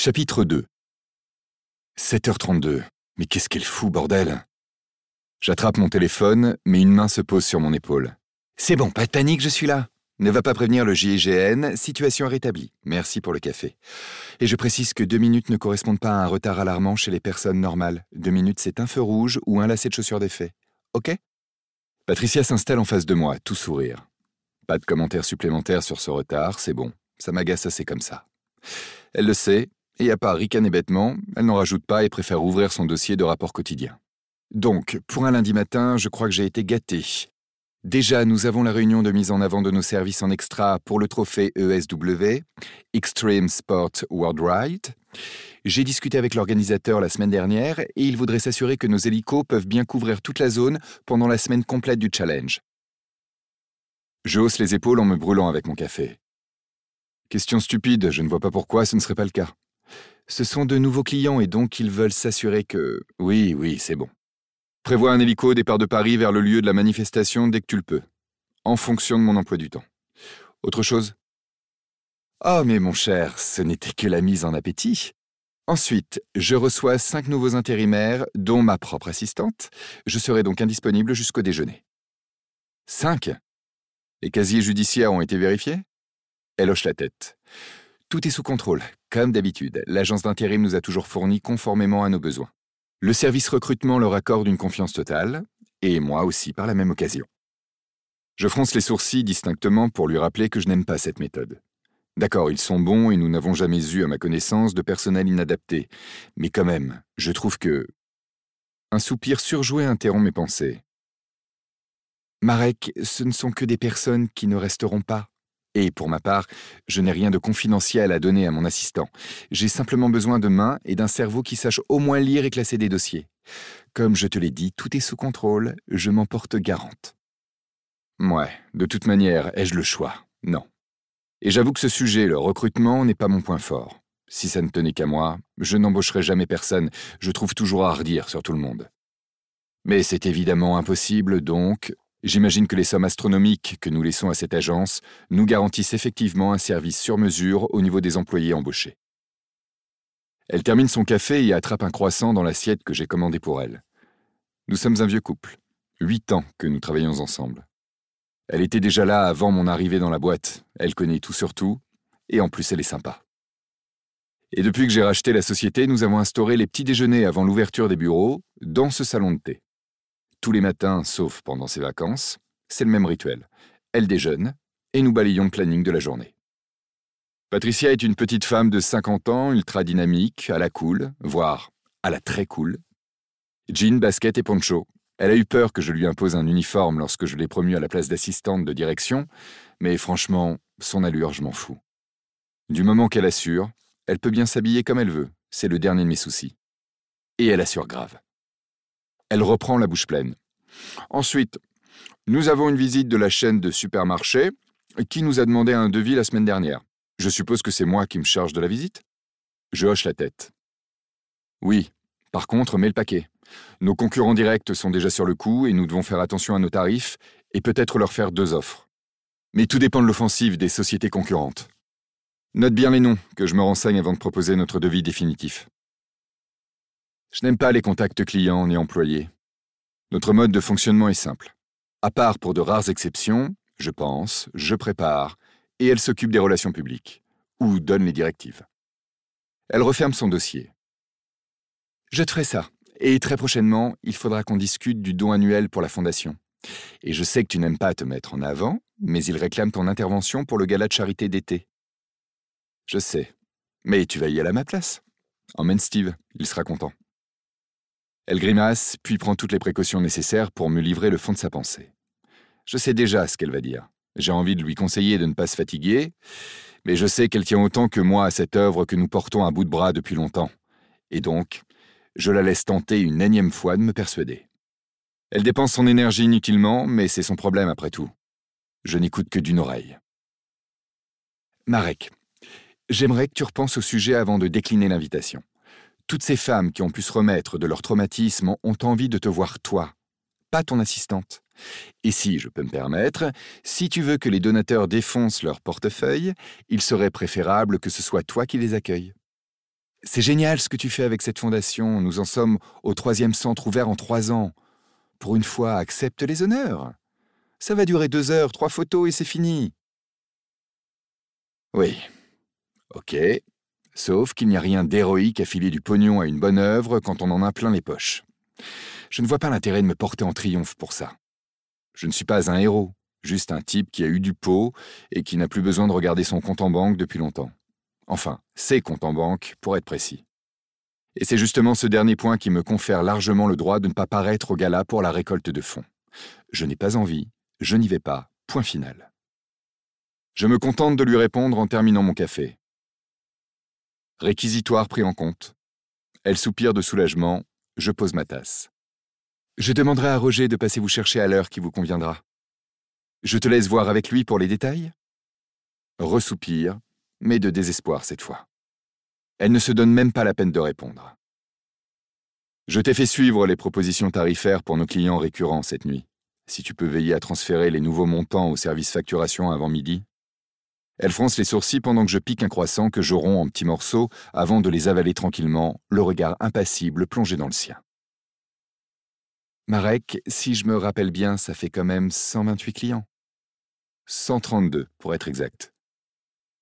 Chapitre 2 7h32. Mais qu'est-ce qu'elle fout, bordel? J'attrape mon téléphone, mais une main se pose sur mon épaule. C'est bon, pas de panique, je suis là. Ne va pas prévenir le JIGN, situation rétablie. Merci pour le café. Et je précise que deux minutes ne correspondent pas à un retard alarmant chez les personnes normales. Deux minutes, c'est un feu rouge ou un lacet de chaussure d'effet. OK? Patricia s'installe en face de moi, tout sourire. Pas de commentaires supplémentaires sur ce retard, c'est bon. Ça m'agace assez comme ça. Elle le sait, et à part ricaner bêtement, elle n'en rajoute pas et préfère ouvrir son dossier de rapport quotidien. Donc, pour un lundi matin, je crois que j'ai été gâté. Déjà, nous avons la réunion de mise en avant de nos services en extra pour le trophée ESW, Extreme Sport World Ride. J'ai discuté avec l'organisateur la semaine dernière et il voudrait s'assurer que nos hélicos peuvent bien couvrir toute la zone pendant la semaine complète du challenge. Je hausse les épaules en me brûlant avec mon café. Question stupide, je ne vois pas pourquoi ce ne serait pas le cas. Ce sont de nouveaux clients et donc ils veulent s'assurer que... Oui, oui, c'est bon. Prévois un hélico au départ de Paris vers le lieu de la manifestation dès que tu le peux, en fonction de mon emploi du temps. Autre chose? Oh, mais mon cher, ce n'était que la mise en appétit. Ensuite, je reçois cinq nouveaux intérimaires, dont ma propre assistante. Je serai donc indisponible jusqu'au déjeuner. Cinq? Les casiers judiciaires ont été vérifiés? Elle hoche la tête. Tout est sous contrôle, comme d'habitude. L'agence d'intérim nous a toujours fourni conformément à nos besoins. Le service recrutement leur accorde une confiance totale, et moi aussi par la même occasion. Je fronce les sourcils distinctement pour lui rappeler que je n'aime pas cette méthode. D'accord, ils sont bons et nous n'avons jamais eu, à ma connaissance, de personnel inadapté. Mais quand même, je trouve que... Un soupir surjoué interrompt mes pensées. Marek, ce ne sont que des personnes qui ne resteront pas. Et pour ma part, je n'ai rien de confidentiel à donner à mon assistant. J'ai simplement besoin de mains et d'un cerveau qui sache au moins lire et classer des dossiers. Comme je te l'ai dit, tout est sous contrôle, je m'en porte garante. Ouais, de toute manière, ai-je le choix? Non. Et j'avoue que ce sujet, le recrutement, n'est pas mon point fort. Si ça ne tenait qu'à moi, je n'embaucherais jamais personne, je trouve toujours à redire sur tout le monde. Mais c'est évidemment impossible, donc J'imagine que les sommes astronomiques que nous laissons à cette agence nous garantissent effectivement un service sur mesure au niveau des employés embauchés. Elle termine son café et attrape un croissant dans l'assiette que j'ai commandé pour elle. Nous sommes un vieux couple, huit ans que nous travaillons ensemble. Elle était déjà là avant mon arrivée dans la boîte, elle connaît tout sur tout, et en plus elle est sympa. Et depuis que j'ai racheté la société, nous avons instauré les petits déjeuners avant l'ouverture des bureaux dans ce salon de thé tous les matins, sauf pendant ses vacances, c'est le même rituel. Elle déjeune, et nous balayons le planning de la journée. Patricia est une petite femme de 50 ans, ultra dynamique, à la cool, voire à la très cool. Jean, basket et poncho. Elle a eu peur que je lui impose un uniforme lorsque je l'ai promue à la place d'assistante de direction, mais franchement, son allure, je m'en fous. Du moment qu'elle assure, elle peut bien s'habiller comme elle veut, c'est le dernier de mes soucis. Et elle assure grave. Elle reprend la bouche pleine. Ensuite, nous avons une visite de la chaîne de supermarchés qui nous a demandé un devis la semaine dernière. Je suppose que c'est moi qui me charge de la visite? Je hoche la tête. Oui, par contre, mets le paquet. Nos concurrents directs sont déjà sur le coup et nous devons faire attention à nos tarifs et peut-être leur faire deux offres. Mais tout dépend de l'offensive des sociétés concurrentes. Note bien les noms, que je me renseigne avant de proposer notre devis définitif. Je n'aime pas les contacts clients ni employés. Notre mode de fonctionnement est simple. À part pour de rares exceptions, je pense, je prépare, et elle s'occupe des relations publiques, ou donne les directives. Elle referme son dossier. Je te ferai ça, et très prochainement, il faudra qu'on discute du don annuel pour la fondation. Et je sais que tu n'aimes pas te mettre en avant, mais il réclame ton intervention pour le gala de charité d'été. Je sais, mais tu vas y aller à ma place. Emmène Steve, il sera content. Elle grimace, puis prend toutes les précautions nécessaires pour me livrer le fond de sa pensée. Je sais déjà ce qu'elle va dire. J'ai envie de lui conseiller de ne pas se fatiguer, mais je sais qu'elle tient autant que moi à cette œuvre que nous portons à bout de bras depuis longtemps. Et donc, je la laisse tenter une énième fois de me persuader. Elle dépense son énergie inutilement, mais c'est son problème après tout. Je n'écoute que d'une oreille. Marek, j'aimerais que tu repenses au sujet avant de décliner l'invitation. Toutes ces femmes qui ont pu se remettre de leur traumatisme ont envie de te voir toi, pas ton assistante. Et si je peux me permettre, si tu veux que les donateurs défoncent leur portefeuille, il serait préférable que ce soit toi qui les accueilles. C'est génial ce que tu fais avec cette fondation. Nous en sommes au troisième centre ouvert en trois ans. Pour une fois, accepte les honneurs. Ça va durer deux heures, trois photos et c'est fini. Oui. Ok. Sauf qu'il n'y a rien d'héroïque à filer du pognon à une bonne œuvre quand on en a plein les poches. Je ne vois pas l'intérêt de me porter en triomphe pour ça. Je ne suis pas un héros, juste un type qui a eu du pot et qui n'a plus besoin de regarder son compte en banque depuis longtemps. Enfin, ses comptes en banque, pour être précis. Et c'est justement ce dernier point qui me confère largement le droit de ne pas paraître au gala pour la récolte de fonds. Je n'ai pas envie, je n'y vais pas, point final. Je me contente de lui répondre en terminant mon café. Réquisitoire pris en compte. Elle soupire de soulagement, je pose ma tasse. Je demanderai à Roger de passer vous chercher à l'heure qui vous conviendra. Je te laisse voir avec lui pour les détails? Ressoupire, mais de désespoir cette fois. Elle ne se donne même pas la peine de répondre. Je t'ai fait suivre les propositions tarifaires pour nos clients récurrents cette nuit. Si tu peux veiller à transférer les nouveaux montants au service facturation avant midi. Elle fronce les sourcils pendant que je pique un croissant que j'aurons en petits morceaux avant de les avaler tranquillement, le regard impassible plongé dans le sien. Marek, si je me rappelle bien, ça fait quand même 128 clients. 132, pour être exact.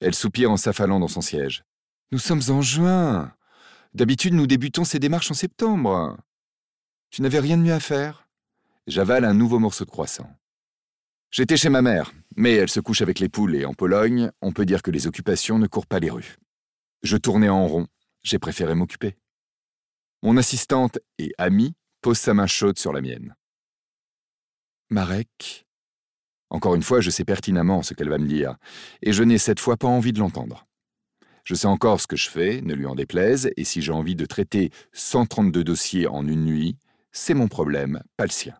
Elle soupire en s'affalant dans son siège. Nous sommes en juin. D'habitude, nous débutons ces démarches en septembre. Tu n'avais rien de mieux à faire? J'avale un nouveau morceau de croissant. J'étais chez ma mère, mais elle se couche avec les poules et en Pologne, on peut dire que les occupations ne courent pas les rues. Je tournais en rond, j'ai préféré m'occuper. Mon assistante et amie pose sa main chaude sur la mienne. Marek, encore une fois, je sais pertinemment ce qu'elle va me dire, et je n'ai cette fois pas envie de l'entendre. Je sais encore ce que je fais, ne lui en déplaise, et si j'ai envie de traiter 132 dossiers en une nuit, c'est mon problème, pas le sien.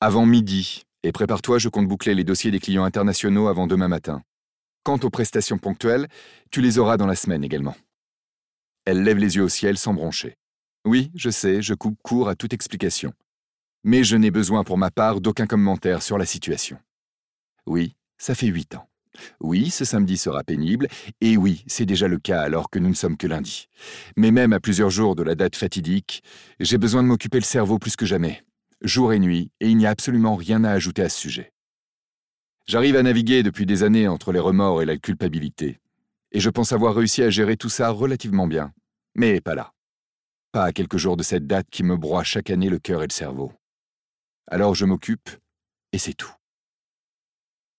Avant midi, et prépare-toi, je compte boucler les dossiers des clients internationaux avant demain matin. Quant aux prestations ponctuelles, tu les auras dans la semaine également. Elle lève les yeux au ciel sans broncher. Oui, je sais, je coupe court à toute explication mais je n'ai besoin pour ma part d'aucun commentaire sur la situation. Oui, ça fait huit ans. Oui, ce samedi sera pénible, et oui, c'est déjà le cas alors que nous ne sommes que lundi. Mais même à plusieurs jours de la date fatidique, j'ai besoin de m'occuper le cerveau plus que jamais, jour et nuit, et il n'y a absolument rien à ajouter à ce sujet. J'arrive à naviguer depuis des années entre les remords et la culpabilité, et je pense avoir réussi à gérer tout ça relativement bien, mais pas là. Pas à quelques jours de cette date qui me broie chaque année le cœur et le cerveau. Alors je m'occupe, et c'est tout.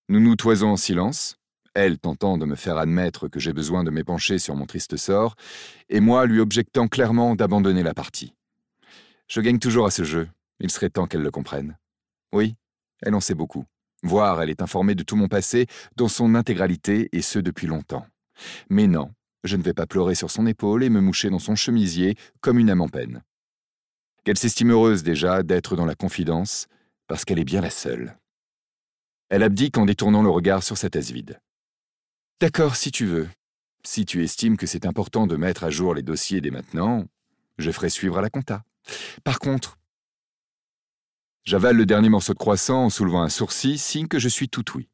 Nous nous toisons en silence, elle tentant de me faire admettre que j'ai besoin de m'épancher sur mon triste sort, et moi lui objectant clairement d'abandonner la partie. Je gagne toujours à ce jeu, il serait temps qu'elle le comprenne. Oui, elle en sait beaucoup. Voire elle est informée de tout mon passé dans son intégralité, et ce depuis longtemps. Mais non, je ne vais pas pleurer sur son épaule et me moucher dans son chemisier comme une âme en peine qu'elle s'estime heureuse déjà d'être dans la confidence, parce qu'elle est bien la seule. Elle abdique en détournant le regard sur sa tasse vide. D'accord, si tu veux. Si tu estimes que c'est important de mettre à jour les dossiers dès maintenant, je ferai suivre à la compta. Par contre, j'avale le dernier morceau de croissant en soulevant un sourcil, signe que je suis tout oui.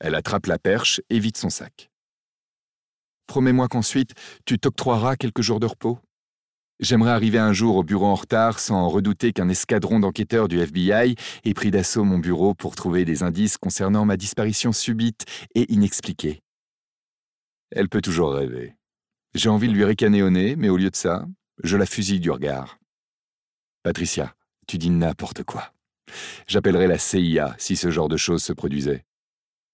Elle attrape la perche et vide son sac. Promets-moi qu'ensuite, tu t'octroieras quelques jours de repos. J'aimerais arriver un jour au bureau en retard sans redouter qu'un escadron d'enquêteurs du FBI ait pris d'assaut mon bureau pour trouver des indices concernant ma disparition subite et inexpliquée. Elle peut toujours rêver. J'ai envie de lui ricaner au nez, mais au lieu de ça, je la fusille du regard. Patricia, tu dis n'importe quoi. J'appellerai la CIA si ce genre de choses se produisait.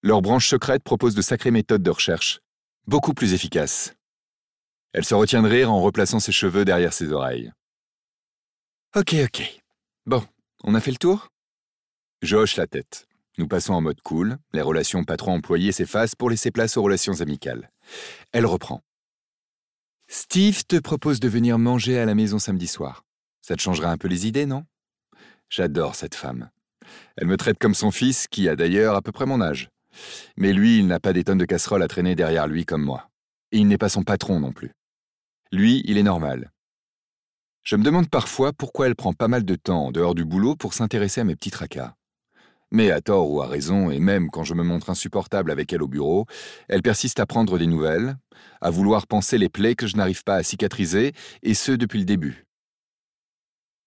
Leur branche secrète propose de sacrées méthodes de recherche, beaucoup plus efficaces. Elle se retient de rire en replaçant ses cheveux derrière ses oreilles. Ok, ok. Bon, on a fait le tour? Je hoche la tête. Nous passons en mode cool, les relations patron-employé s'effacent pour laisser place aux relations amicales. Elle reprend. Steve te propose de venir manger à la maison samedi soir. Ça te changerait un peu les idées, non? J'adore cette femme. Elle me traite comme son fils, qui a d'ailleurs à peu près mon âge. Mais lui, il n'a pas des tonnes de casseroles à traîner derrière lui comme moi. Et il n'est pas son patron non plus. Lui, il est normal. Je me demande parfois pourquoi elle prend pas mal de temps en dehors du boulot pour s'intéresser à mes petits tracas. Mais à tort ou à raison, et même quand je me montre insupportable avec elle au bureau, elle persiste à prendre des nouvelles, à vouloir penser les plaies que je n'arrive pas à cicatriser, et ce depuis le début.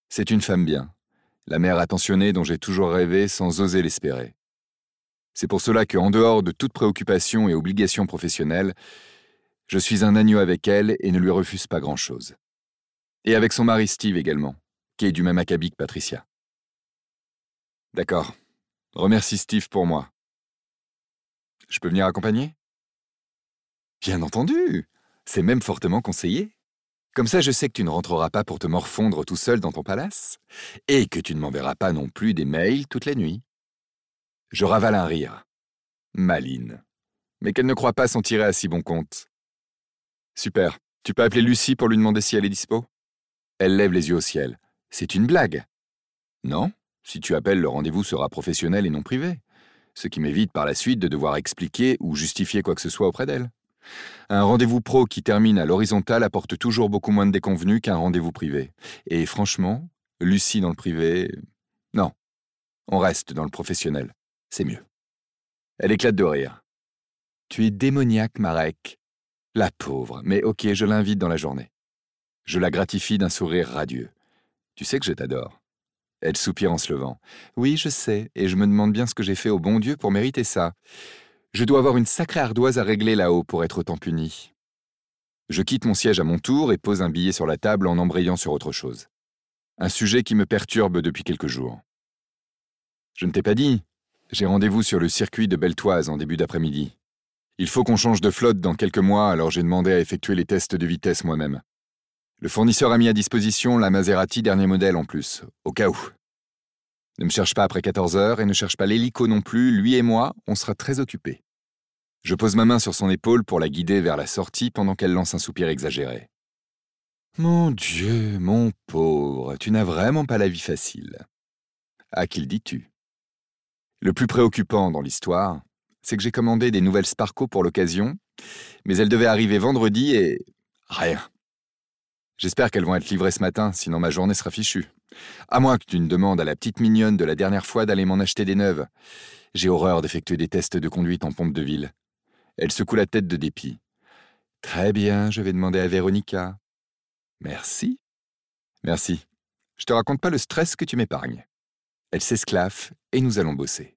C'est une femme bien, la mère attentionnée dont j'ai toujours rêvé sans oser l'espérer. C'est pour cela que, en dehors de toute préoccupation et obligation professionnelle, je suis un agneau avec elle et ne lui refuse pas grand-chose. Et avec son mari Steve également, qui est du même acabit que Patricia. D'accord. Remercie Steve pour moi. Je peux venir accompagner? Bien entendu. C'est même fortement conseillé. Comme ça, je sais que tu ne rentreras pas pour te morfondre tout seul dans ton palace, et que tu ne m'enverras pas non plus des mails toute la nuit. Je ravale un rire. Maline. Mais qu'elle ne croit pas s'en tirer à si bon compte. Super. Tu peux appeler Lucie pour lui demander si elle est dispo? Elle lève les yeux au ciel. C'est une blague. Non Si tu appelles, le rendez-vous sera professionnel et non privé. Ce qui m'évite par la suite de devoir expliquer ou justifier quoi que ce soit auprès d'elle. Un rendez-vous pro qui termine à l'horizontale apporte toujours beaucoup moins de déconvenus qu'un rendez-vous privé. Et franchement, Lucie dans le privé. Non. On reste dans le professionnel. C'est mieux. Elle éclate de rire. Tu es démoniaque, Marek. La pauvre, mais ok, je l'invite dans la journée. Je la gratifie d'un sourire radieux. Tu sais que je t'adore. Elle soupire en se levant. Oui, je sais, et je me demande bien ce que j'ai fait au bon Dieu pour mériter ça. Je dois avoir une sacrée ardoise à régler là-haut pour être autant puni. Je quitte mon siège à mon tour et pose un billet sur la table en embrayant sur autre chose. Un sujet qui me perturbe depuis quelques jours. Je ne t'ai pas dit. J'ai rendez-vous sur le circuit de Beltoise en début d'après-midi. Il faut qu'on change de flotte dans quelques mois, alors j'ai demandé à effectuer les tests de vitesse moi-même. Le fournisseur a mis à disposition la Maserati dernier modèle en plus, au cas où. Ne me cherche pas après 14 heures et ne cherche pas l'hélico non plus, lui et moi, on sera très occupés. Je pose ma main sur son épaule pour la guider vers la sortie pendant qu'elle lance un soupir exagéré. Mon Dieu, mon pauvre, tu n'as vraiment pas la vie facile. À qui le dis-tu? Le plus préoccupant dans l'histoire, c'est que j'ai commandé des nouvelles Sparco pour l'occasion, mais elles devaient arriver vendredi et... rien. J'espère qu'elles vont être livrées ce matin, sinon ma journée sera fichue. À moins que tu ne demandes à la petite mignonne de la dernière fois d'aller m'en acheter des neuves. J'ai horreur d'effectuer des tests de conduite en pompe de ville. Elle secoue la tête de dépit. Très bien, je vais demander à Véronica. Merci. Merci. Je te raconte pas le stress que tu m'épargnes. Elle s'esclaffe et nous allons bosser.